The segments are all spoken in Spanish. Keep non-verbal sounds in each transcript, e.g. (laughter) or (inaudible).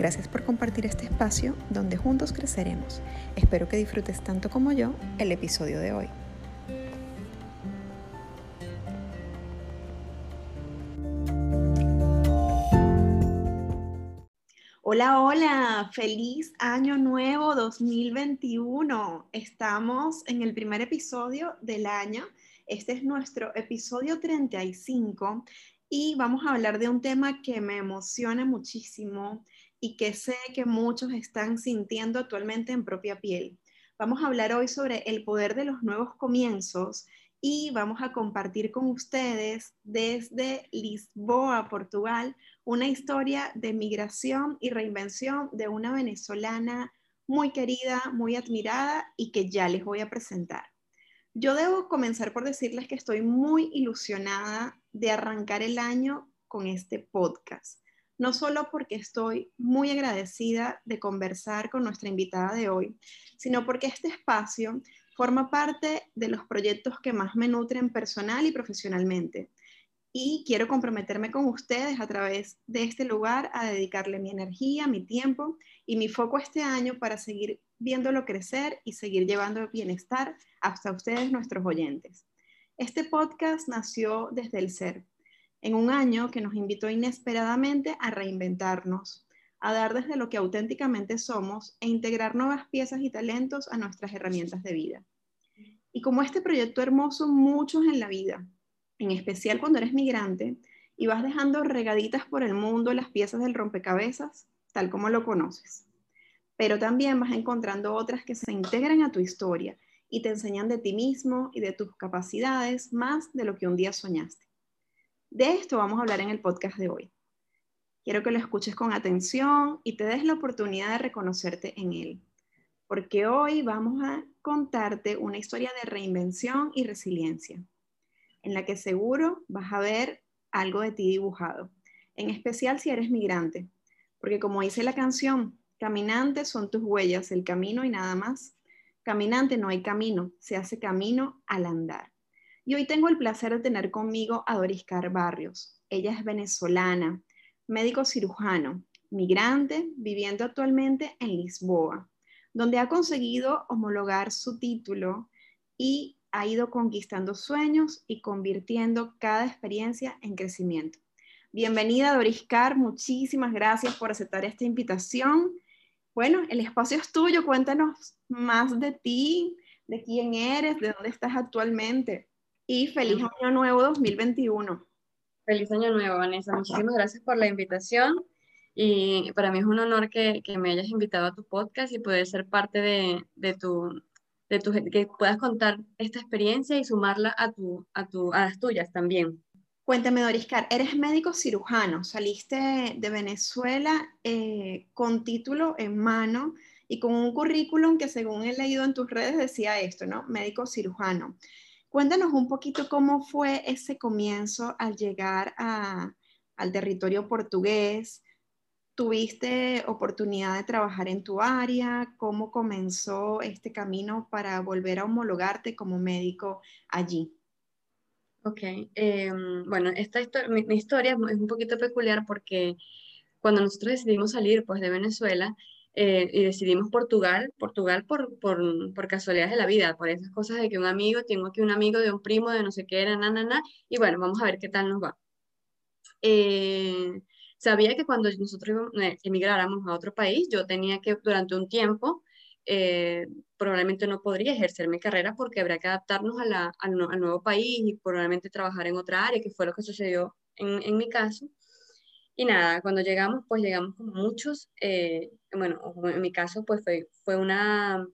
Gracias por compartir este espacio donde juntos creceremos. Espero que disfrutes tanto como yo el episodio de hoy. Hola, hola, feliz año nuevo 2021. Estamos en el primer episodio del año. Este es nuestro episodio 35 y vamos a hablar de un tema que me emociona muchísimo y que sé que muchos están sintiendo actualmente en propia piel. Vamos a hablar hoy sobre el poder de los nuevos comienzos y vamos a compartir con ustedes desde Lisboa, Portugal, una historia de migración y reinvención de una venezolana muy querida, muy admirada y que ya les voy a presentar. Yo debo comenzar por decirles que estoy muy ilusionada de arrancar el año con este podcast no solo porque estoy muy agradecida de conversar con nuestra invitada de hoy, sino porque este espacio forma parte de los proyectos que más me nutren personal y profesionalmente. Y quiero comprometerme con ustedes a través de este lugar a dedicarle mi energía, mi tiempo y mi foco este año para seguir viéndolo crecer y seguir llevando bienestar hasta ustedes, nuestros oyentes. Este podcast nació desde el ser, en un año que nos invitó inesperadamente a reinventarnos, a dar desde lo que auténticamente somos e integrar nuevas piezas y talentos a nuestras herramientas de vida. Y como este proyecto hermoso, muchos en la vida, en especial cuando eres migrante y vas dejando regaditas por el mundo las piezas del rompecabezas, tal como lo conoces. Pero también vas encontrando otras que se integran a tu historia y te enseñan de ti mismo y de tus capacidades más de lo que un día soñaste. De esto vamos a hablar en el podcast de hoy. Quiero que lo escuches con atención y te des la oportunidad de reconocerte en él, porque hoy vamos a contarte una historia de reinvención y resiliencia, en la que seguro vas a ver algo de ti dibujado, en especial si eres migrante, porque como dice la canción, caminantes son tus huellas, el camino y nada más. Caminante no hay camino, se hace camino al andar. Y hoy tengo el placer de tener conmigo a Doriscar Barrios. Ella es venezolana, médico cirujano, migrante, viviendo actualmente en Lisboa, donde ha conseguido homologar su título y ha ido conquistando sueños y convirtiendo cada experiencia en crecimiento. Bienvenida Doriscar, muchísimas gracias por aceptar esta invitación. Bueno, el espacio es tuyo, cuéntanos más de ti, de quién eres, de dónde estás actualmente y feliz año nuevo 2021. Feliz año nuevo, Vanessa. Muchísimas gracias por la invitación y para mí es un honor que, que me hayas invitado a tu podcast y poder ser parte de, de, tu, de tu, que puedas contar esta experiencia y sumarla a, tu, a, tu, a las tuyas también. Cuéntame, Doriscar, eres médico cirujano, saliste de Venezuela eh, con título en mano y con un currículum que según he leído en tus redes decía esto, ¿no? Médico cirujano. Cuéntanos un poquito cómo fue ese comienzo al llegar al territorio portugués. ¿Tuviste oportunidad de trabajar en tu área? ¿Cómo comenzó este camino para volver a homologarte como médico allí? Ok, em, bueno, esta mi, mi, historia es un poquito peculiar porque cuando nosotros decidimos salir pues, de Venezuela, eh, y decidimos Portugal, Portugal por, por, por, casualidades de la vida, por esas cosas de que un amigo, tengo aquí un amigo de un primo de no sé qué era, na, na, na, y bueno, vamos a ver qué tal nos va. Eh, sabía que cuando nosotros eh, emigráramos a otro país, yo tenía que durante un tiempo, probablemente no podría ejercer mi carrera porque habría que adaptarnos a la, al, al, nuevo país y probablemente trabajar en otra área, que fue lo que sucedió en, en mi caso. Y nada, cuando llegamos, pues llegamos con muchos, eh, bueno, en mi caso, pues fue, fue una,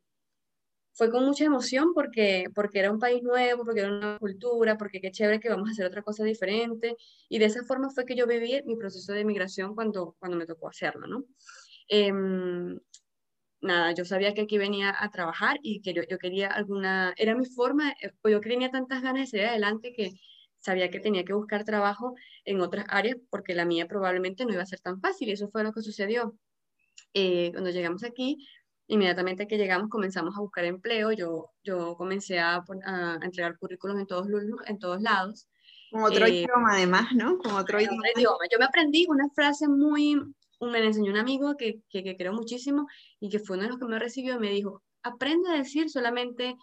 fue con mucha emoción porque, porque era un país nuevo, porque era una cultura, porque qué chévere que vamos a hacer otra cosa diferente. Y de esa forma fue que yo viví mi proceso de migración cuando, cuando me tocó hacerlo, ¿no? Em, nada, yo sabía que aquí venía a trabajar y que yo, quería alguna, era mi forma, eh, yo tenía tantas ganas de seguir adelante que sabía que tenía que buscar trabajo en otras áreas porque la mía probablemente no iba a ser tan fácil y eso fue lo que sucedió. Eh, cuando llegamos aquí, inmediatamente que llegamos comenzamos a buscar empleo, yo, yo comencé a, a entregar currículos en todos, en todos lados. Con otro eh, idioma además, ¿no? Con otro idioma. Yo me aprendí una frase muy, me enseñó un amigo que, que, que, creo muchísimo y que fue uno de los que me recibió, me dijo, aprende a decir solamente,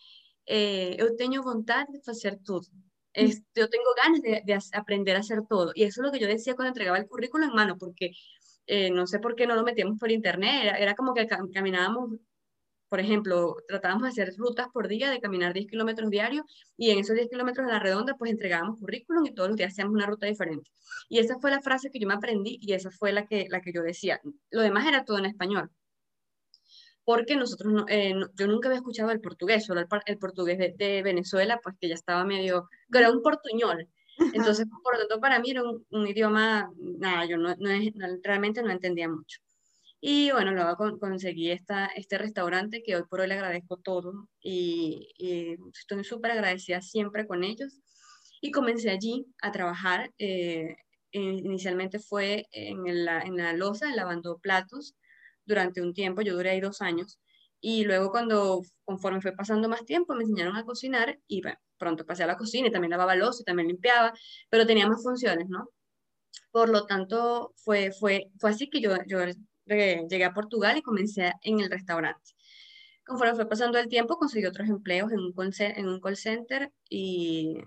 eh, yo tengo voluntad de hacer todo. Es, yo tengo ganas de, de, aprender a hacer todo. Y eso es lo que yo decía cuando entregaba el currículo en mano, porque eh, no sé por qué no lo metíamos por internet, era, era como que caminábamos por ejemplo, tratábamos de hacer rutas por día, de caminar 10 kilómetros diarios, y en esos 10 kilómetros a la redonda, pues entregábamos currículum y todos los días hacíamos una ruta diferente. Y esa fue la frase que yo me aprendí y esa fue la que, la que yo decía. Lo demás era todo en español. Porque nosotros, eh, yo nunca había escuchado el portugués, solo el, portugués de, Venezuela, pues que ya estaba medio, que era un portuñol. Entonces, por lo tanto, para mí era un, idioma, nada, yo no, realmente no entendía mucho. Y bueno, luego conseguí esta, este restaurante que hoy por hoy le agradezco todo y, estoy súper agradecida siempre con ellos. Y comencé allí a trabajar. Eh, inicialmente fue en la, en la loza, lavando platos durante un tiempo. Yo duré ahí dos años. Y luego cuando, conforme fue pasando más tiempo, me enseñaron a cocinar y pronto pasé a la cocina y también lavaba loza y también limpiaba, pero tenía más funciones, ¿no? Por lo tanto, fue, fue, fue así que yo, yo llegué a Portugal y comencé en el restaurante. Conforme fue pasando el tiempo, conseguí otros empleos en un, en un call center y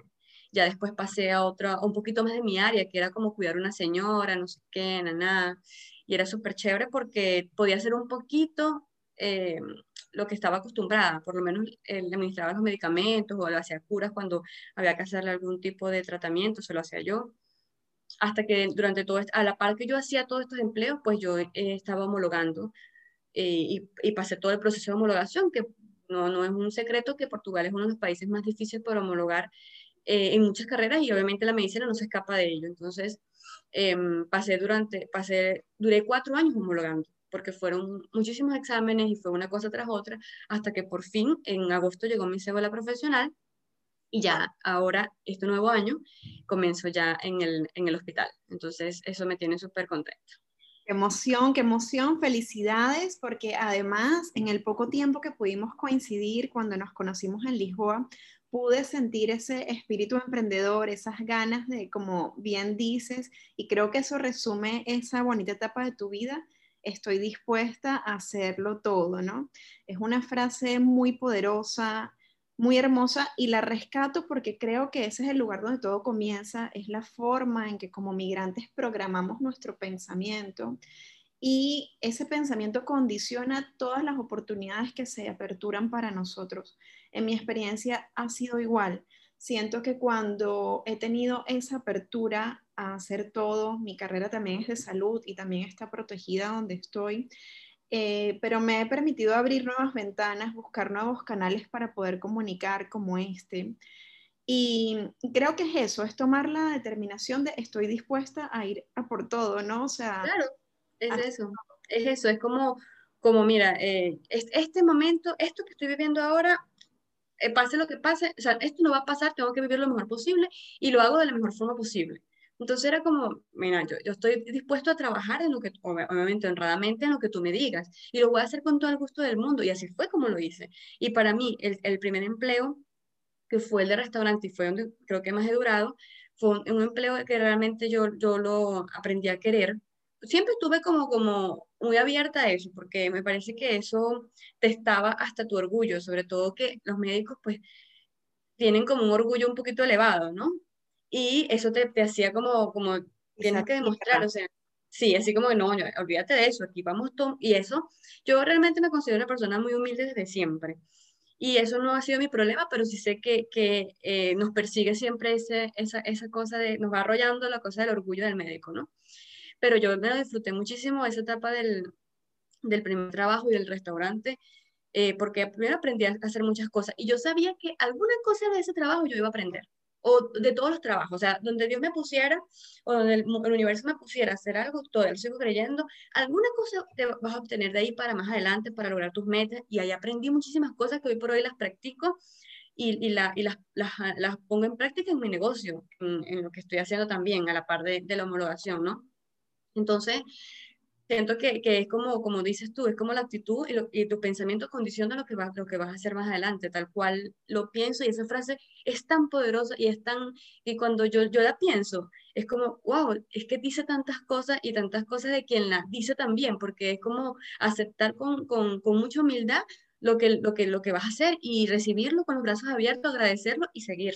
ya después pasé a otro, un poquito más de mi área, que era como cuidar a una señora, no sé qué, nada, y era súper chévere porque podía hacer un poquito eh, lo que estaba acostumbrada, por lo menos el administraba los medicamentos o lo hacía curas cuando había que hacerle algún tipo de tratamiento, se lo hacía yo hasta que durante todo, a la par que yo hacía todos estos empleos, pues yo eh, estaba homologando eh, y, pasé todo el proceso de homologación, que no, no, es un secreto que Portugal es uno de los países más difíciles para homologar eh, en muchas carreras y obviamente la medicina no se escapa de ello. Entonces, em, pasé durante, pasé, duré cuatro años homologando porque fueron muchísimos exámenes y fue una cosa tras otra, hasta que por fin en agosto llegó mi cédula profesional y ya ahora, este nuevo año, comienzo ya en el, en el hospital. Entonces, eso me tiene súper contento. Qué emoción, qué emoción, felicidades, porque además en el poco tiempo que pudimos coincidir cuando nos conocimos en Lisboa, pude sentir ese espíritu emprendedor, esas ganas de, como bien dices, y creo que eso resume esa bonita etapa de tu vida, estoy dispuesta a hacerlo todo, ¿no? Es una frase muy poderosa, muy hermosa y la rescato porque creo que ese es el lugar donde todo comienza, es la forma en que como migrantes programamos nuestro pensamiento y ese pensamiento condiciona todas las oportunidades que se aperturan para nosotros. En mi experiencia ha sido igual. Siento que cuando he tenido esa apertura a hacer todo, mi carrera también es de salud y también está protegida donde estoy, eh, pero me he permitido abrir nuevas ventanas, buscar nuevos canales para poder comunicar como este. Y creo que es eso, es tomar la determinación de estoy dispuesta a ir a por todo, ¿no? O sea... Claro, es eso, es eso, es como, como mira, eh, este momento, esto que estoy viviendo ahora, pase lo que pase, o sea, esto no va a pasar, tengo que vivir lo mejor posible y lo hago de la mejor forma posible. Entonces era como, mira, yo, yo, estoy dispuesto a trabajar en lo que, obviamente, honradamente en lo que tú me digas, y lo voy a hacer con todo el gusto del mundo, y así fue como lo hice. Y para mí, el, el primer empleo, que fue el de restaurante, y fue donde creo que más he durado, fue un, empleo que realmente yo, yo lo aprendí a querer. Siempre estuve como, como muy abierta a eso, porque me parece que eso testaba hasta tu orgullo, sobre todo que los médicos, pues, tienen como un orgullo un poquito elevado, ¿no? y eso te, te hacía como, como tienes que demostrar, o sea, sí, así como que no, olvídate de eso, aquí vamos todo, y eso, yo realmente me considero una persona muy humilde desde siempre, y eso no ha sido mi problema, pero sí sé que, que eh, nos persigue siempre ese, esa, esa cosa de, nos va arrollando la cosa del orgullo del médico, ¿no? Pero yo me lo disfruté muchísimo esa etapa del, del primer trabajo y del restaurante, eh, porque primero aprendí a hacer muchas cosas, y yo sabía que alguna cosa de ese trabajo yo iba a aprender o de todos los trabajos, o sea, donde Dios me pusiera o donde el, universo me pusiera a hacer algo, todavía lo sigo creyendo, alguna cosa te vas a obtener de ahí para más adelante, para lograr tus metas, y ahí aprendí muchísimas cosas que hoy por hoy las practico y, y, la, y las, las, las, pongo en práctica en mi negocio, en, en, lo que estoy haciendo también, a la par de, de la homologación, ¿no? Entonces, siento que, que, es como, como dices tú, es como la actitud y, tu pensamiento condiciona lo que, va, lo que vas a hacer más adelante, tal cual lo pienso y esa frase es tan poderosa y es tan, y cuando yo, yo la pienso, es como, wow, es que dice tantas cosas y tantas cosas de quien la dice también, porque es como aceptar con, con, con mucha humildad lo que, lo, que, lo que vas a hacer y recibirlo con los brazos abiertos, agradecerlo y seguir.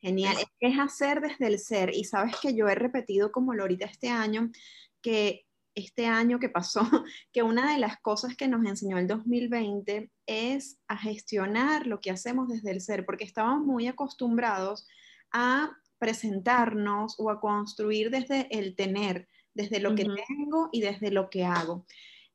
Genial, es hacer desde el ser. Y sabes que yo he repetido como Lorita este año, que este año que pasó, (laughs) que una de las cosas que nos enseñó el 2020 es a gestionar lo que hacemos desde el ser, porque estábamos muy acostumbrados a presentarnos o a construir desde el tener, desde lo que tengo y desde lo que hago.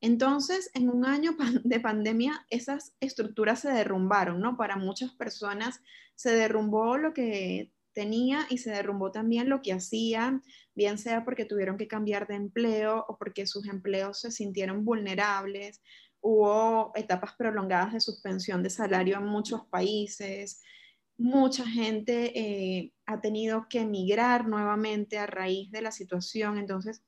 Entonces, en un año de pandemia, esas estructuras se derrumbaron, ¿no? Para muchas personas se derrumbó lo que tenía y se derrumbó también lo que hacían, bien sea porque tuvieron que cambiar de empleo o porque sus empleos se sintieron vulnerables. Hubo etapas prolongadas de suspensión de salario en muchos países. Mucha gente eh, ha tenido que emigrar nuevamente a raíz de la situación. Entonces,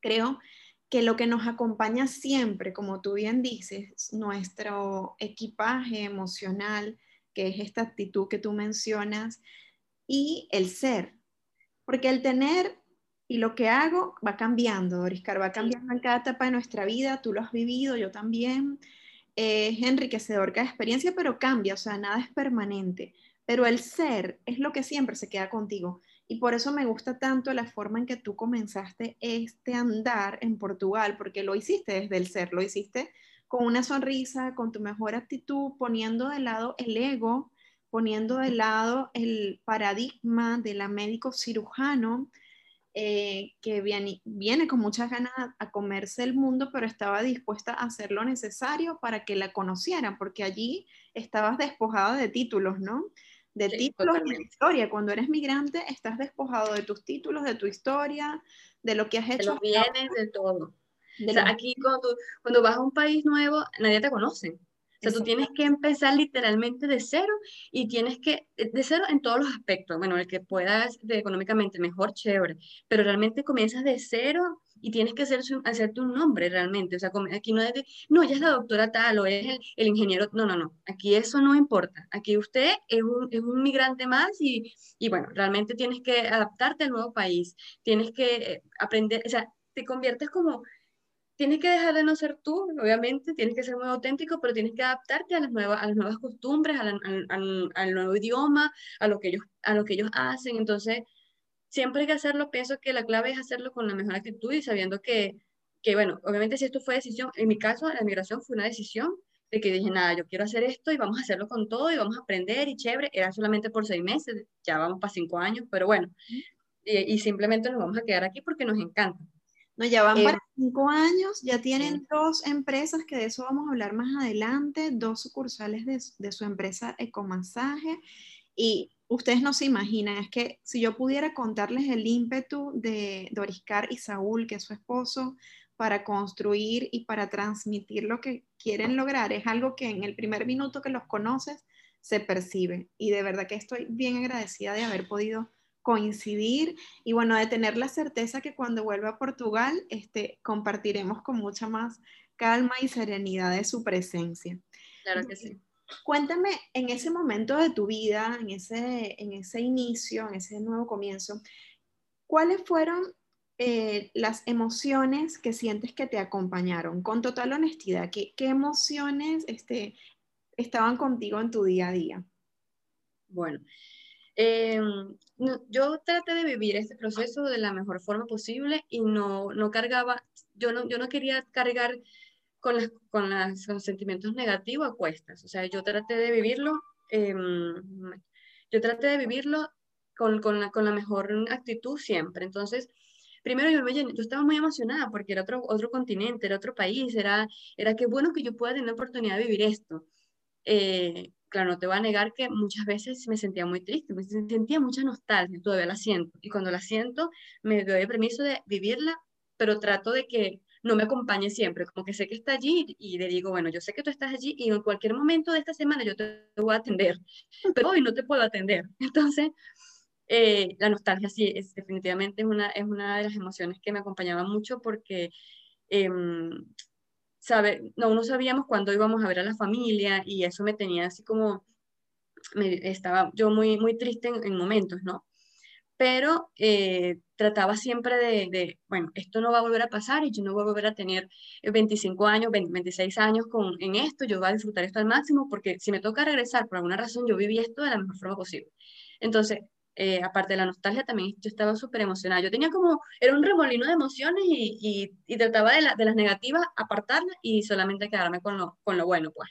creo que lo que nos acompaña siempre, como tú bien dices, nuestro equipaje emocional, que es esta actitud que tú mencionas, y el ser. Porque el tener y lo que hago va cambiando, Doriscar, va cambiando en cada etapa de nuestra vida, tú lo has vivido, yo también. es enriquecedor cada experiencia, pero cambia, o sea, nada es permanente. Pero el ser es lo que siempre se queda contigo. Y por eso me gusta tanto la forma en que tú comenzaste este andar en Portugal, porque lo hiciste desde el ser, lo hiciste con una sonrisa, con tu mejor actitud, poniendo de lado el ego, poniendo de lado el paradigma de la médico cirujano, eh, que viene, viene, con muchas ganas a, comerse el mundo, pero estaba dispuesta a hacer lo necesario para que la conocieran, porque allí estabas despojada de títulos, ¿no? De títulos y de historia. Cuando eres migrante, estás despojado de tus títulos, de tu historia, de lo que has hecho. De los bienes, de todo. o sea, aquí cuando, cuando vas a un país nuevo, nadie te conoce. O sea, tú tienes que empezar literalmente de cero y tienes que, eh, de cero en todos los aspectos. Bueno, el que puedas de, económicamente mejor, chévere, pero realmente comienzas de cero y tienes que hacer, hacerte un nombre realmente. O sea, aquí no es de, no, ella es la doctora tal o es el, ingeniero. No, no, no. Aquí eso no importa. Aquí usted es un, es un migrante más y, y, bueno, realmente tienes que adaptarte al nuevo país. Tienes que eh, aprender, o sea, te conviertes como tienes que dejar de no ser tú, obviamente, tienes que ser muy auténtico, pero tienes que adaptarte a las nuevas, a las nuevas costumbres, al nuevo idioma, a lo, que ellos, a lo que ellos hacen. Entonces, siempre hay que hacerlo, pienso que la clave es hacerlo con la mejor actitud y sabiendo que, que, bueno, obviamente si esto fue decisión, en mi caso, la migración fue una decisión de que dije, nada, yo quiero hacer esto y vamos a hacerlo con todo y vamos a aprender y chévere, era solamente por seis meses, ya vamos para cinco años, pero bueno, y, y simplemente nos vamos a quedar aquí porque nos encanta. No, ya van para eh, cinco años, ya tienen dos empresas, que de eso vamos a hablar más adelante, dos sucursales de, de su empresa Ecomasaje. Y ustedes no se imaginan, es que si yo pudiera contarles el ímpetu de Doriscar y Saúl, que es su esposo, para construir y para transmitir lo que quieren lograr, es algo que en el primer minuto que los conoces se percibe. Y de verdad que estoy bien agradecida de haber podido coincidir y bueno, de tener la certeza que cuando vuelva a Portugal este, compartiremos con mucha más calma y serenidad de su presencia. Claro que sí. Cuéntame, en ese momento de tu vida, en ese, en ese inicio, en ese nuevo comienzo, ¿cuáles fueron eh, las emociones que sientes que te acompañaron? Con total honestidad, ¿qué, emociones este, estaban contigo en tu día a día? Bueno, Em, yo traté de vivir este proceso de la mejor forma posible y no, no cargaba, yo no, yo no quería cargar con, las, con, los sentimientos negativos a cuestas. O sea, yo traté de vivirlo, em, yo traté de vivirlo con, con, la, mejor actitud siempre. Entonces, primero yo, estaba muy emocionada porque era otro, otro continente, era otro país, era, era qué bueno que yo pueda tener la oportunidad de vivir esto. Eh, claro, no te voy a negar que muchas veces me sentía muy triste, me sentía mucha nostalgia, todavía la siento. Y cuando la siento, me doy permiso de vivirla, pero trato de que no me acompañe siempre, como que sé que está allí y le digo, bueno, yo sé que tú estás allí y en cualquier momento de esta semana yo te voy a atender, pero hoy no te puedo atender. (laughs) Entonces, eh, la nostalgia sí, es definitivamente es una, es una de las emociones que me acompañaba mucho porque, em, sabe, no, no sabíamos cuándo íbamos a ver a la familia y eso me tenía así como, me, estaba yo muy, muy triste en, momentos, ¿no? Pero eh, trataba siempre de, bueno, esto no va a volver a pasar y yo no voy a volver a tener 25 años, 26 años con, en esto, yo voy a disfrutar esto al máximo porque si me toca regresar por alguna razón, yo viví esto de la mejor forma posible. Entonces, eh, aparte de la nostalgia, también yo estaba súper emocionada. Yo tenía como, era un remolino de emociones y, y, trataba de, de, las negativas, apartarlas y solamente quedarme con lo, con lo bueno, pues.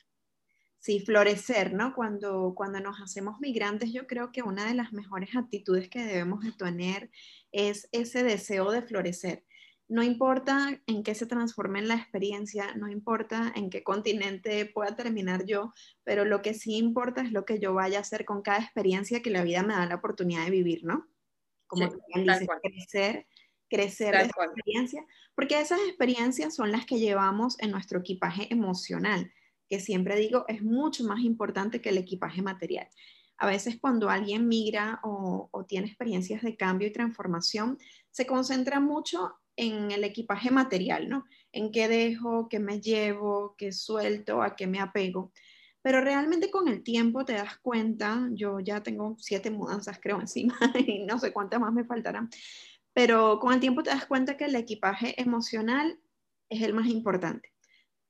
Sí, florecer, ¿no? Cuando, cuando nos hacemos migrantes, yo creo que una de las mejores actitudes que debemos de tener es ese deseo de florecer. No importa en qué se transforme la experiencia, no importa en qué continente pueda terminar yo, pero lo que sí importa es lo que yo vaya a hacer con cada experiencia que la vida me da la oportunidad de vivir, ¿no? Como sí, crecer, crecer de experiencia, porque esas experiencias son las que llevamos en nuestro equipaje emocional, que siempre digo es mucho más importante que el equipaje material. A veces cuando alguien migra o, tiene experiencias de cambio y transformación, se concentra mucho en el equipaje material, ¿no? En qué dejo, qué me llevo, qué suelto, a qué me apego. Pero realmente con el tiempo te das cuenta, yo ya tengo siete mudanzas creo (laughs) encima y no sé cuántas más me faltarán, pero con el tiempo te das cuenta que el equipaje emocional es el más importante.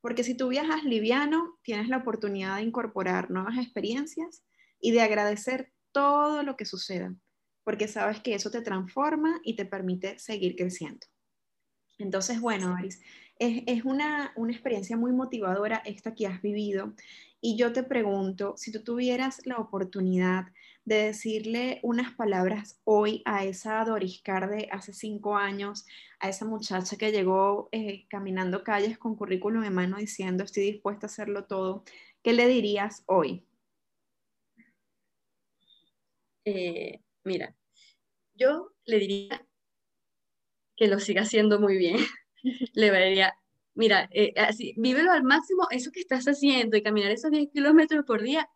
Porque si tú viajas liviano, tienes la oportunidad de incorporar nuevas experiencias y de agradecer todo lo que suceda, porque sabes que eso te transforma y te permite seguir creciendo. Entonces, bueno, Aris, es, una, experiencia muy motivadora esta que has vivido. Y yo te pregunto, si tú tuvieras la oportunidad de decirle unas palabras hoy a esa Doriscar de hace cinco años, a esa muchacha que llegó eh, caminando calles con currículum en mano diciendo estoy dispuesta a hacerlo todo, ¿qué le dirías hoy? Eh, mira, yo le diría que lo siga haciendo muy bien. (laughs) Le diría, mira, eh, así, vívelo al máximo, eso que estás haciendo y caminar esos 10 kilómetros por día,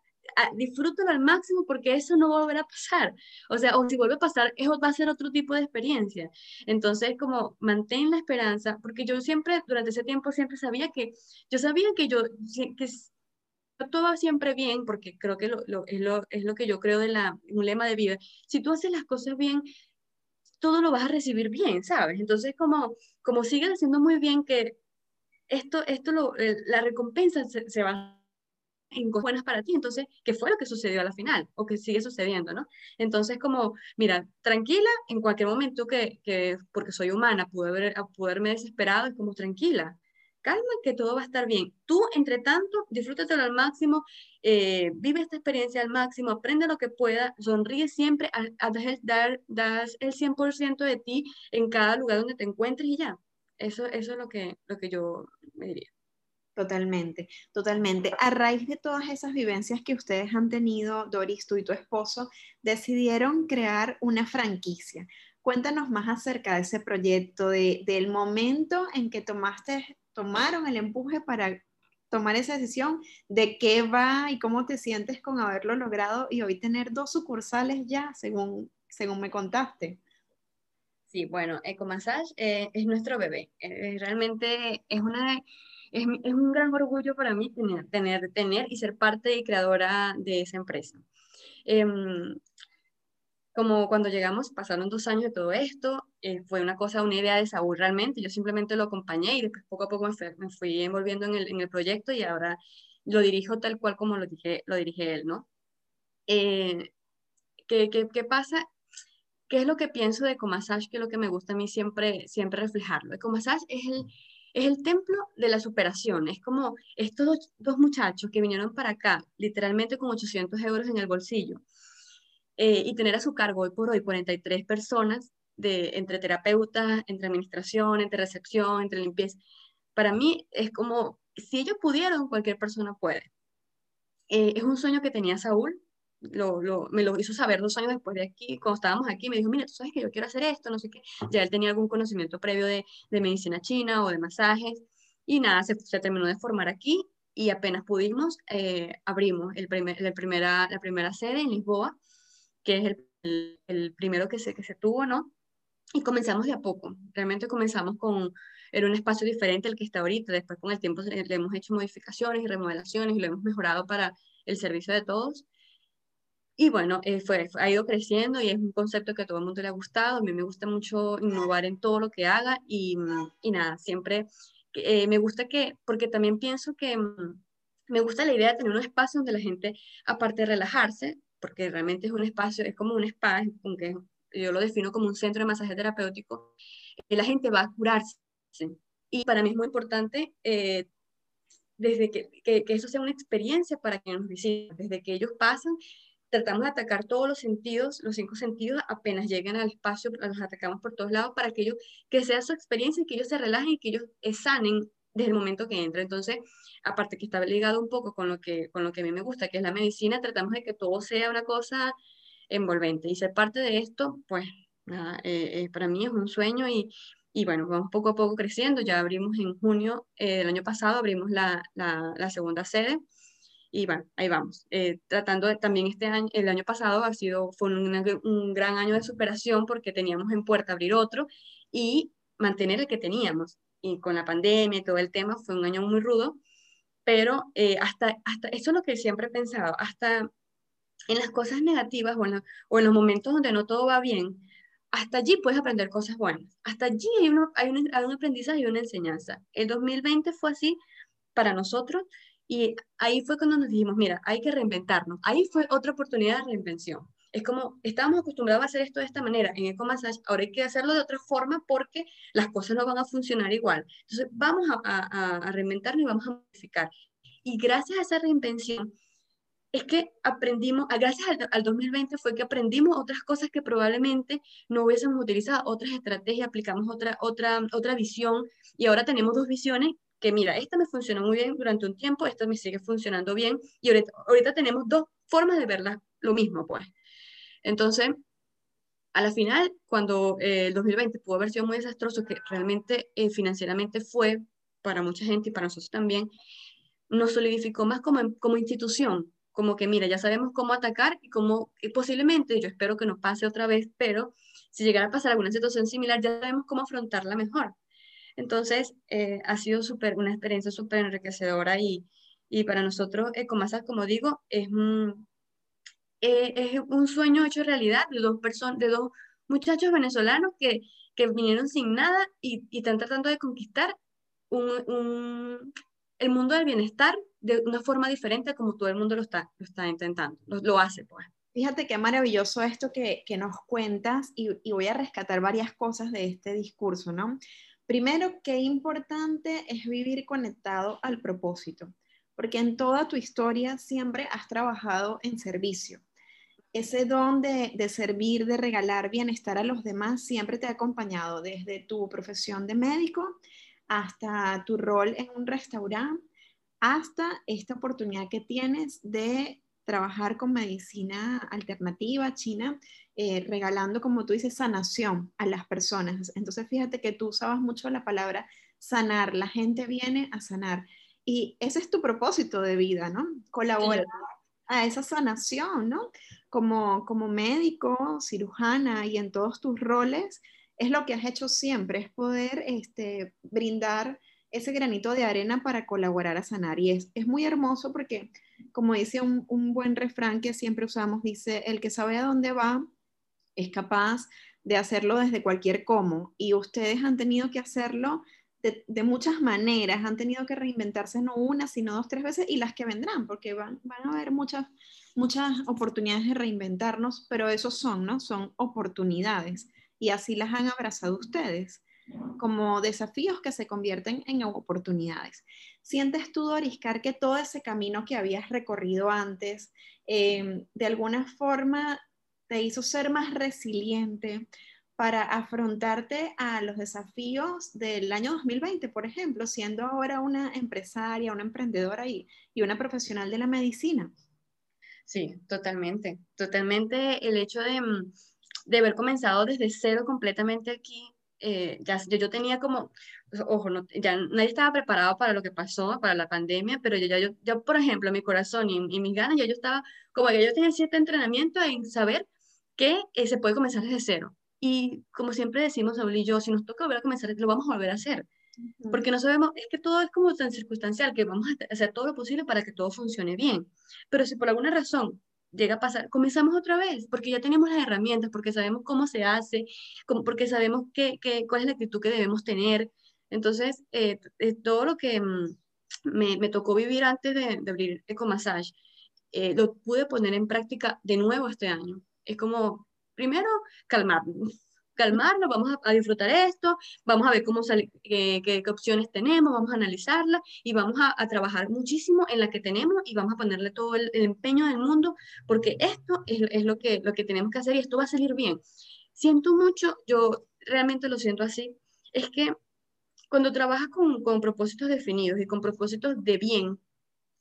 disfrútalo al máximo porque eso no va a a pasar. O sea, o si vuelve a pasar, eso va a ser otro tipo de experiencia. Entonces, como mantén la esperanza, porque yo siempre, durante ese tiempo, siempre sabía que, yo sabía que yo, que todo va siempre bien, porque creo que lo, es, lo, es lo que yo creo de la, un lema de vida. Si tú haces las cosas bien, todo lo vas a recibir bien, ¿sabes? Entonces, como, como sigues haciendo muy bien que esto, esto lo, la recompensa se, va en cosas buenas para ti. Entonces, ¿qué fue lo que sucedió a la final? O que sigue sucediendo, ¿no? Entonces, como, mira, tranquila, en cualquier momento que, que porque soy humana, pude, haber, pude haberme desesperado, es como tranquila, calma, que todo va a estar bien. Tú, entre tanto, disfrútatelo al máximo, eh, vive esta experiencia al máximo, aprende lo que pueda, sonríe siempre, dar, das el 100% de ti en cada lugar donde te encuentres y ya. Eso, eso es lo que, lo que yo me diría. Totalmente, totalmente. A raíz de todas esas vivencias que ustedes han tenido, Doris, tú y tu esposo, decidieron crear una franquicia. Cuéntanos más acerca de ese proyecto, de, del momento en que tomaste tomaron el empuje para tomar esa decisión de qué va y cómo te sientes con haberlo logrado y hoy tener dos sucursales ya, según, según me contaste. Sí, bueno, Ecomassage eh, es nuestro bebé. Eh, realmente es, una, es, un gran orgullo para mí tener, tener, tener y ser parte y creadora de esa empresa. Em, como cuando llegamos, pasaron dos años de todo esto, eh, fue una cosa, una idea de Saúl realmente, yo simplemente lo acompañé y después poco a poco me fui, envolviendo en el, en el, proyecto y ahora lo dirijo tal cual como lo, dije, lo dirige él, ¿no? Eh, ¿qué, qué, qué, pasa? ¿Qué es lo que pienso de Ecomassage? Que es lo que me gusta a mí siempre, siempre reflejarlo. Ecomassage es el, es el templo de la superación. Es como estos dos, dos muchachos que vinieron para acá, literalmente con 800 euros en el bolsillo eh, y tener a su cargo hoy por hoy 43 personas de, entre terapeutas, entre administración, entre recepción, entre limpieza. Para mí es como, si ellos pudieron, cualquier persona puede. Eh, es un sueño que tenía Saúl, lo, lo, me lo hizo saber dos años después de aquí, cuando estábamos aquí, me dijo, mira, tú sabes que yo quiero hacer esto, no sé qué. Ya él tenía algún conocimiento previo de, de medicina china o de masajes, y nada, se, se, terminó de formar aquí y apenas pudimos, eh, abrimos el primer, la, primera, la primera sede en Lisboa, que es el, el, el primero que se, que se tuvo, ¿no? Y comenzamos de a poco, realmente comenzamos con, era un espacio diferente al que está ahorita, después con el tiempo le, le hemos hecho modificaciones y remodelaciones y lo hemos mejorado para el servicio de todos. Y bueno, eh, fue, ha ido creciendo y es un concepto que a todo el mundo le ha gustado. A mí me gusta mucho innovar en todo lo que haga y, y nada, siempre eh, me gusta que, porque también pienso que mm, me gusta la idea de tener un espacio donde la gente, aparte de relajarse, porque realmente es un espacio, es como un spa, aunque yo lo defino como un centro de masaje terapéutico, la gente va a curarse. Y para mí es muy importante eh, desde que, que, que, eso sea una experiencia para quienes nos visitan, desde que ellos pasan tratamos de atacar todos los sentidos, los cinco sentidos, apenas lleguen al espacio, los atacamos por todos lados para que ellos, que sea su experiencia que ellos se relajen y que ellos sanen desde el momento que entran. Entonces, aparte que está ligado un poco con lo que, con lo que a mí me gusta, que es la medicina, tratamos de que todo sea una cosa envolvente. Y ser parte de esto, pues, nada, eh, eh, para mí es un sueño y, y bueno, vamos poco a poco creciendo. Ya abrimos en junio eh, del año pasado, abrimos la, la, la segunda sede y bueno, ahí vamos. Eh, tratando de, también este año, el año pasado ha sido, fue un, un, gran año de superación porque teníamos en puerta abrir otro y mantener el que teníamos. Y con la pandemia y todo el tema fue un año muy rudo, pero eh, hasta, hasta, eso es lo que siempre he pensado, hasta en las cosas negativas o en, la, o en los momentos donde no todo va bien, hasta allí puedes aprender cosas buenas. Hasta allí hay, uno, hay, un, hay un aprendizaje y una enseñanza. El 2020 fue así para nosotros y ahí fue cuando nos dijimos, mira, hay que reinventarnos. Ahí fue otra oportunidad de reinvención. Es como, estábamos acostumbrados a hacer esto de esta manera en EcoMassage, ahora hay que hacerlo de otra forma porque las cosas no van a funcionar igual. Entonces, vamos a, a, a reinventarnos y vamos a modificar. Y gracias a esa reinvención, es que aprendimos, gracias al, al, 2020 fue que aprendimos otras cosas que probablemente no hubiésemos utilizado, otras estrategias, aplicamos otra, otra, otra visión y ahora tenemos dos visiones que mira, esta me funcionó muy bien durante un tiempo, esta me sigue funcionando bien y ahorita, ahorita tenemos dos formas de verla lo mismo, pues. Entonces, a la final, cuando eh, el 2020 pudo haber sido muy desastroso, que realmente eh, financieramente fue para mucha gente y para nosotros también, nos solidificó más como, como institución, como que mira, ya sabemos cómo atacar y cómo, y posiblemente, yo espero que no pase otra vez, pero si llegara a pasar alguna situación similar, ya sabemos cómo afrontarla mejor. Entonces, eh, ha sido super, una experiencia súper enriquecedora y, y, para nosotros, Ecomasa, como digo, es un, eh, es un sueño hecho realidad de dos, personas, de dos muchachos venezolanos que, que vinieron sin nada y, y, están tratando de conquistar un, un, el mundo del bienestar de una forma diferente como todo el mundo lo está, lo está intentando, lo, lo hace pues. Fíjate qué maravilloso esto que, que nos cuentas y, y, voy a rescatar varias cosas de este discurso, ¿no? Primero, qué importante es vivir conectado al propósito, porque en toda tu historia siempre has trabajado en servicio. Ese don de, servir, de regalar bienestar a los demás, siempre te ha acompañado desde tu profesión de médico hasta tu rol en un restaurante, hasta esta oportunidad que tienes de trabajar con medicina alternativa china, eh, regalando, como tú dices, sanación a las personas. Entonces, fíjate que tú usabas mucho la palabra sanar, la gente viene a sanar. Y ese es tu propósito de vida, ¿no? Colaborar a esa sanación, ¿no? Como, como médico, cirujana y en todos tus roles, es lo que has hecho siempre, es poder este, brindar ese granito de arena para colaborar a sanar. Y es, es muy hermoso porque, como dice un, buen refrán que siempre usamos, dice, el que sabe a dónde va es capaz de hacerlo desde cualquier cómo. Y ustedes han tenido que hacerlo de, de, muchas maneras, han tenido que reinventarse no una, sino dos, tres veces y las que vendrán, porque van, van a haber muchas, muchas oportunidades de reinventarnos, pero esos son, ¿no? Son oportunidades y así las han abrazado ustedes como desafíos que se convierten en oportunidades. ¿Sientes tú, Doriscar, que todo ese camino que habías recorrido antes, eh, de alguna forma te hizo ser más resiliente, para afrontarte a los desafíos del año 2020, por ejemplo, siendo ahora una empresaria, una emprendedora y, y una profesional de la medicina? Sí, totalmente. Totalmente el hecho de, mm, de haber comenzado desde cero completamente aquí eh, ya, yo, tenía como, pues, ojo, no, ya nadie estaba preparado para lo que pasó, para la pandemia, pero yo ya, yo, yo por ejemplo, mi corazón y, mis ganas, ya yo estaba, como que yo tenía cierto entrenamiento en saber que eh, se puede comenzar desde cero. Y como siempre decimos, Saúl y yo, si nos toca volver a comenzar, lo vamos a volver a hacer. Porque no sabemos, es que todo es como tan circunstancial que vamos a hacer todo lo posible para que todo funcione bien. Pero si por alguna razón llega a pasar, comenzamos otra vez, porque ya tenemos las herramientas, porque sabemos cómo se hace, como, porque sabemos qué, qué, cuál es la actitud que debemos tener. Entonces, eh, eh, todo lo que mm, me, me, tocó vivir antes de, de abrir Ecomassage, eh, lo pude poner en práctica de nuevo este año. Es como, primero, calmarnos calmarnos, vamos a, disfrutar esto, vamos a ver cómo sale, qué, qué, opciones tenemos, vamos a analizarla y vamos a, a, trabajar muchísimo en la que tenemos y vamos a ponerle todo el, el empeño del mundo porque esto es, es, lo, que, lo que tenemos que hacer y esto va a salir bien. Siento mucho, yo realmente lo siento así, es que cuando trabajas con, con propósitos definidos y con propósitos de bien,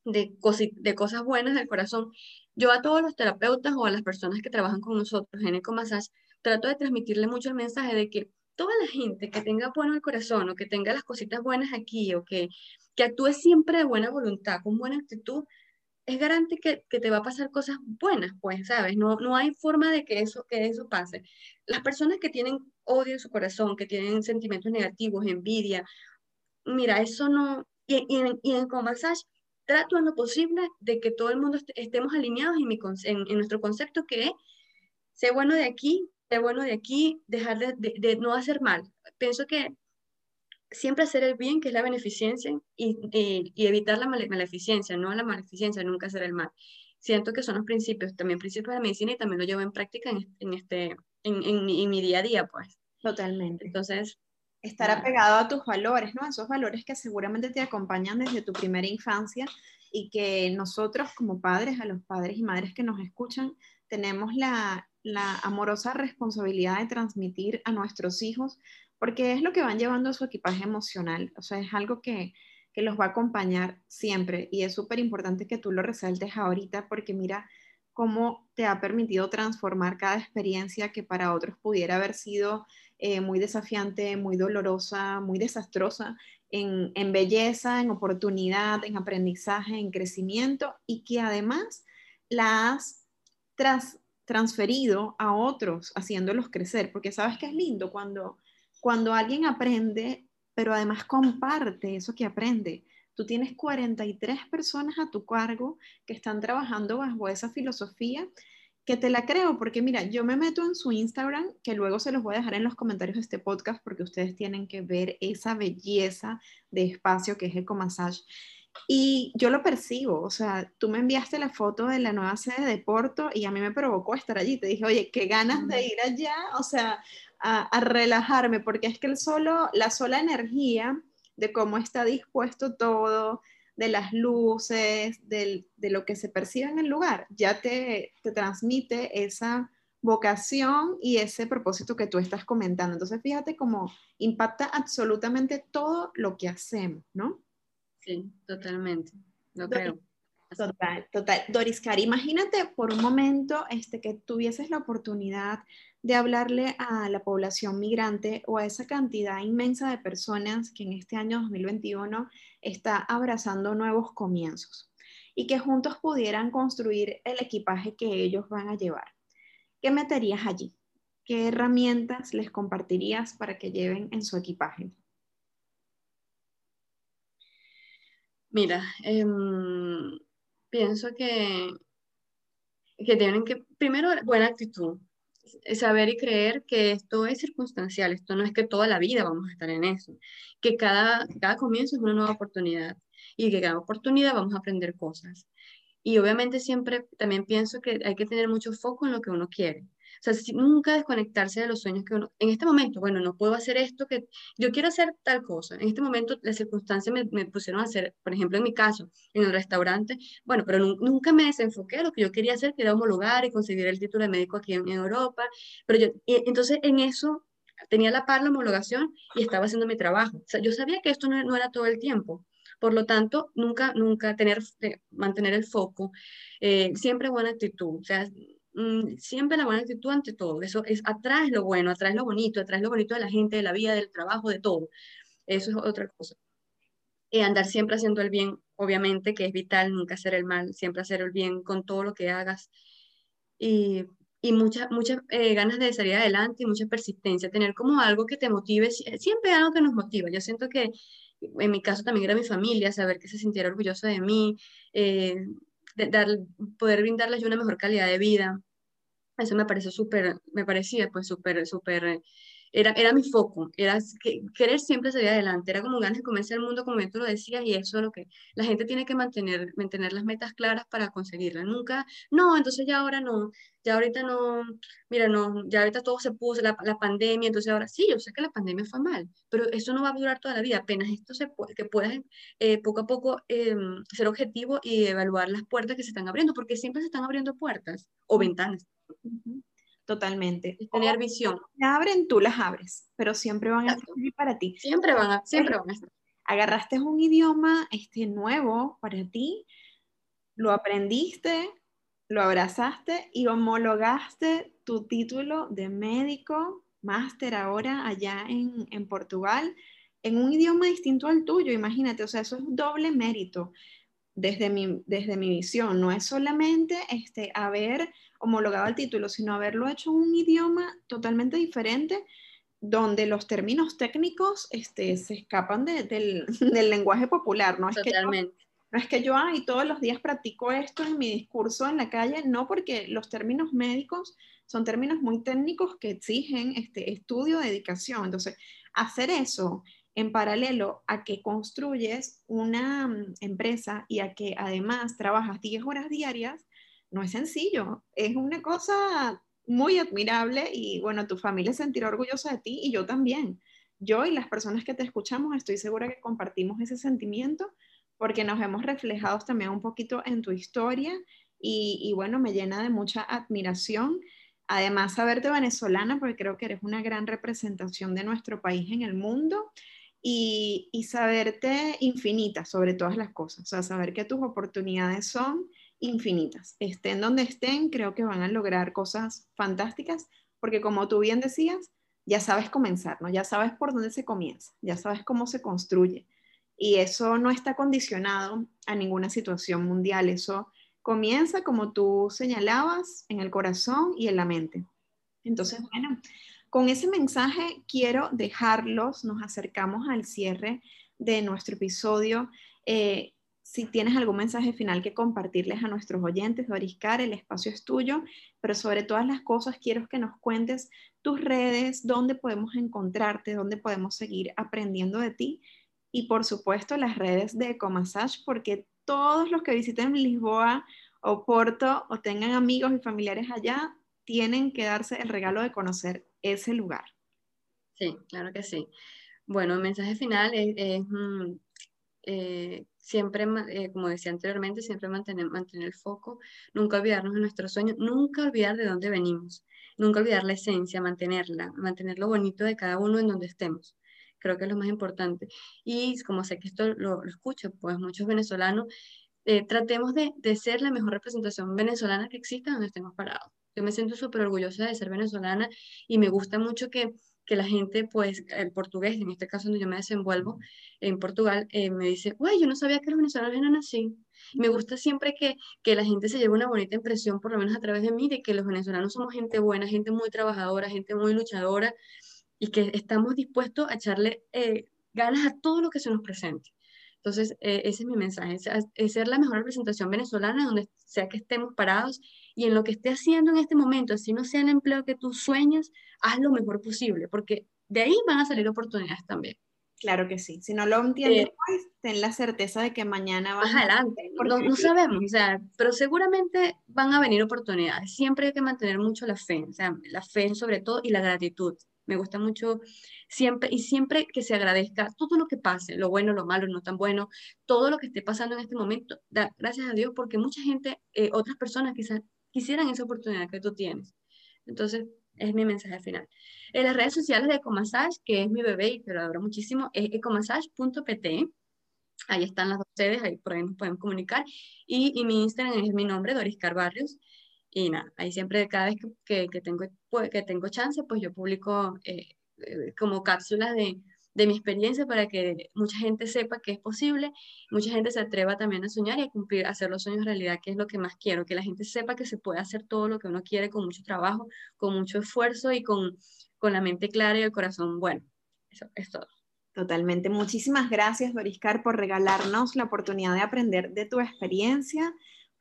de, de cosas buenas del corazón, yo a todos los terapeutas o a las personas que trabajan con nosotros en Ecomassage, trato de transmitirle mucho el mensaje de que toda la gente que tenga bueno el corazón o que tenga las cositas buenas aquí o que, que actúe siempre de buena voluntad, con buena actitud, es garante que, que, te va a pasar cosas buenas, pues, ¿sabes? No, no hay forma de que eso, que eso pase. Las personas que tienen odio en su corazón, que tienen sentimientos negativos, envidia, mira, eso no... Y, y, y en Comassage trato en lo posible de que todo el mundo estemos alineados en, mi, en, en nuestro concepto que es, sé bueno de aquí, bueno de aquí, dejar de, no hacer mal. Pienso que siempre hacer el bien, que es la beneficencia, y, y, evitar la maleficencia, no la maleficencia, nunca hacer el mal. Siento que son los principios, también principios de la medicina y también lo llevo en práctica en, en este, en, en, mi día a día, pues. Totalmente. Entonces, estar apegado a tus valores, ¿no? Esos valores que seguramente te acompañan desde tu primera infancia y que nosotros como padres, a los padres y madres que nos escuchan, tenemos la, la amorosa responsabilidad de transmitir a nuestros hijos, porque es lo que van llevando a su equipaje emocional, o sea, es algo que, que los va a acompañar siempre y es súper importante que tú lo resaltes ahorita porque mira cómo te ha permitido transformar cada experiencia que para otros pudiera haber sido eh, muy desafiante, muy dolorosa, muy desastrosa, en, en belleza, en oportunidad, en aprendizaje, en crecimiento y que además la has tras, transferido a otros, haciéndolos crecer, porque sabes que es lindo cuando, cuando alguien aprende, pero además comparte eso que aprende. Tú tienes 43 personas a tu cargo que están trabajando bajo esa filosofía que te la creo, porque mira, yo me meto en su Instagram, que luego se los voy a dejar en los comentarios de este podcast, porque ustedes tienen que ver esa belleza de espacio que es Ecomassage. Y yo lo percibo, o sea, tú me enviaste la foto de la nueva sede de Porto y a mí me provocó estar allí. Te dije, oye, qué ganas de ir allá, o sea, a, relajarme, porque es que el solo, la sola energía de cómo está dispuesto todo, de las luces, de lo que se percibe en el lugar, ya te, te transmite esa vocación y ese propósito que tú estás comentando. Entonces, fíjate cómo impacta absolutamente todo lo que hacemos, ¿no? Sí, totalmente. Lo creo. Total, total. Doris Cari, imagínate por un momento este, que tuvieses la oportunidad de hablarle a la población migrante o a esa cantidad inmensa de personas que en este año 2021 está abrazando nuevos comienzos y que juntos pudieran construir el equipaje que ellos van a llevar. ¿Qué meterías allí? ¿Qué herramientas les compartirías para que lleven en su equipaje? Mira, em, pienso que, que tienen que, primero, buena actitud, saber y creer que esto es circunstancial, esto no es que toda la vida vamos a estar en eso, que cada, cada comienzo es una nueva oportunidad y que cada oportunidad vamos a aprender cosas. Y obviamente siempre también pienso que hay que tener mucho foco en lo que uno quiere. Sea, nunca desconectarse de los sueños que uno, en este momento, bueno, no puedo hacer esto, que yo quiero hacer tal cosa. En este momento las circunstancias me, me pusieron a hacer, por ejemplo, en mi caso, en el restaurante, bueno, pero nunca me desenfoqué, lo que yo quería hacer, que era homologar y conseguir el título de médico aquí en, Europa, pero yo, entonces en eso tenía la par la homologación y estaba haciendo mi trabajo. O sea, yo sabía que esto no, no era todo el tiempo. Por lo tanto, nunca, nunca tener, eh, mantener el foco, eh, siempre buena actitud, o sea, mm, siempre la buena actitud ante todo. Eso es, atrás lo bueno, atrás lo bonito, atrás lo bonito de la gente, de la vida, del trabajo, de todo. Eso es otra cosa. Y andar siempre haciendo el bien, obviamente, que es vital, nunca hacer el mal, siempre hacer el bien con todo lo que hagas. Y, y muchas muchas eh, ganas de salir adelante y mucha persistencia, tener como algo que te motive, siempre algo que nos motiva. Yo siento que en mi caso también era mi familia, saber que se sintiera orgulloso de mí, eh, dar, poder brindarles una mejor calidad de vida. Eso me pareció súper, me parecía pues súper, súper era, era mi foco, era que, querer siempre salir adelante, era como ganas de comerse el mundo, como tú lo decías, y eso es lo que la gente tiene que mantener, mantener las metas claras para conseguirlas. Nunca, no, entonces ya ahora no, ya ahorita no, mira, no, ya ahorita todo se puso, la, la pandemia, entonces ahora sí, yo sé que la pandemia fue mal, pero eso no va a durar toda la vida, apenas esto se puede, que puedas eh, poco a poco em, ser objetivo y evaluar las puertas que se están abriendo, porque siempre se están abriendo puertas o ventanas. Totalmente. tener visión. abren, tú las abres, pero siempre van a estar para ti. Siempre van a, siempre van a estar. Agarraste un idioma este, nuevo para ti, lo aprendiste, lo abrazaste y homologaste tu título de médico, máster ahora allá en, en Portugal, en un idioma distinto al tuyo, imagínate, o sea, eso es doble mérito desde mi, desde mi visión, no es solamente este, haber homologado el título, sino haberlo hecho en un idioma totalmente diferente, donde los términos técnicos este, se escapan del, (laughs) del, lenguaje popular, ¿no? Es Que yo, no es que yo, ay, todos los días practico esto en mi discurso en la calle, no, porque los términos médicos son términos muy técnicos que exigen este, estudio, dedicación. Entonces, hacer eso en paralelo a que construyes una mm, empresa y a que además trabajas 10 horas diarias, no es sencillo, es una cosa muy admirable y bueno, tu familia se sentirá orgullosa de ti y yo también. Yo y las personas que te escuchamos estoy segura que compartimos ese sentimiento porque nos hemos reflejado también un poquito en tu historia y, y bueno, me llena de mucha admiración. Además, saberte venezolana porque creo que eres una gran representación de nuestro país en el mundo y, y saberte infinita sobre todas las cosas, o sea, saber que tus oportunidades son infinitas. Estén donde estén, creo que van a lograr cosas fantásticas, porque como tú bien decías, ya sabes comenzar, ¿no? Ya sabes por dónde se comienza, ya sabes cómo se construye. Y eso no está condicionado a ninguna situación mundial, eso comienza, como tú señalabas, en el corazón y en la mente. Entonces, bueno, con ese mensaje quiero dejarlos, nos acercamos al cierre de nuestro episodio. Eh, si tienes algún mensaje final que compartirles a nuestros oyentes, Doriscar, el espacio es tuyo, pero sobre todas las cosas quiero que nos cuentes tus redes, dónde podemos encontrarte, dónde podemos seguir aprendiendo de ti y por supuesto las redes de Ecomassage, porque todos los que visiten Lisboa o Porto o tengan amigos y familiares allá, tienen que darse el regalo de conocer ese lugar. Sí, claro que sí. Bueno, el mensaje final es, mm, eh, siempre, eh, como decía anteriormente, siempre mantener, mantener el foco, nunca olvidarnos de nuestros sueños, nunca olvidar de dónde venimos, nunca olvidar la esencia, mantenerla, mantener lo bonito de cada uno en donde estemos. Creo que es lo más importante. Y como sé que esto lo, lo escucho, pues muchos venezolanos, eh, tratemos de, de, ser la mejor representación venezolana que exista donde estemos parados. Yo me siento súper orgullosa de ser venezolana y me gusta mucho que que la gente, pues, el portugués, en este caso donde yo me desenvuelvo, en Portugal, eh, me dice, güey, yo no sabía que los venezolanos eran así. Me gusta siempre que, que la gente se lleve una bonita impresión, por lo menos a través de mí, de que los venezolanos somos gente buena, gente muy trabajadora, gente muy luchadora y que estamos dispuestos a echarle eh, ganas a todo lo que se nos presente. Entonces, eh, ese es mi mensaje, es, ser la mejor representación venezolana donde sea que estemos parados y en lo que esté haciendo en este momento, si no sea el empleo que tú sueñas, haz lo mejor posible, porque de ahí van a salir oportunidades también. Claro que sí. Si no lo entiendes hoy, ten la certeza de que mañana va Más adelante. No, no, sabemos, o sea, pero seguramente van a venir oportunidades. Siempre hay que mantener mucho la fe, o sea, la fe sobre todo y la gratitud. Me gusta mucho siempre y siempre que se agradezca todo lo que pase, lo bueno, lo malo, no tan bueno, todo lo que esté pasando en este momento. Da, gracias a Dios porque mucha gente, eh, otras personas quizás quisieran esa oportunidad que tú tienes. Entonces, es mi mensaje final. En las redes sociales de Ecomassage, que es mi bebé y que lo adoro muchísimo, es ecomassage.pt. Ahí están las dos sedes, ahí por ahí nos podemos comunicar. Y, y mi Instagram es mi nombre, Doris Carbarrios. Y nada, ahí siempre, cada vez que, que, tengo, pues, que tengo chance, pues yo publico eh, eh, como cápsulas de, de mi experiencia para que mucha gente sepa que es posible, mucha gente se atreva también a soñar y a cumplir, a hacer los sueños realidad, que es lo que más quiero, que la gente sepa que se puede hacer todo lo que uno quiere con mucho trabajo, con mucho esfuerzo y con, con la mente clara y el corazón bueno. Eso es todo. Totalmente. Muchísimas gracias, Doriscar, por regalarnos la oportunidad de aprender de tu experiencia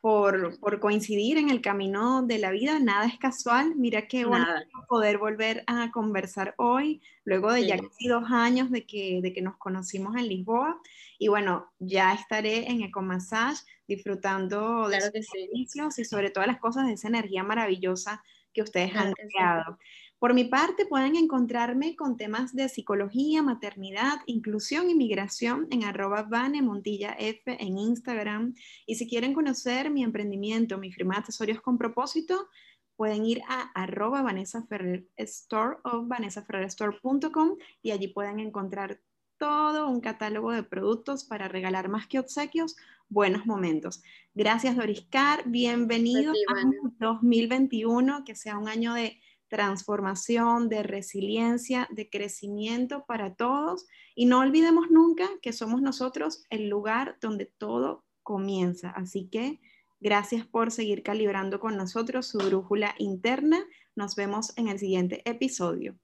por, coincidir en el camino de la vida. Nada es casual. Mira qué bueno poder volver a conversar hoy, luego de ya casi dos años de que, de que nos conocimos en Lisboa. Y bueno, ya estaré en Ecomassage disfrutando de sus servicios y sobre todas las cosas de esa energía maravillosa que ustedes han creado. Por mi parte, pueden encontrarme con temas de psicología, maternidad, inclusión y migración en arroba Vane Montilla F en Instagram. Y si quieren conocer mi emprendimiento, mi firma de accesorios con propósito, pueden ir a arroba Vanessa Ferrer Store o vanessaferrerstore.com y allí pueden encontrar todo un catálogo de productos para regalar más que obsequios, buenos momentos. Gracias Doriscar, bienvenido a 2021, que sea un año de transformación, de resiliencia, de crecimiento para todos. Y no olvidemos nunca que somos nosotros el lugar donde todo comienza. Así que gracias por seguir calibrando con nosotros su brújula interna. Nos vemos en el siguiente episodio.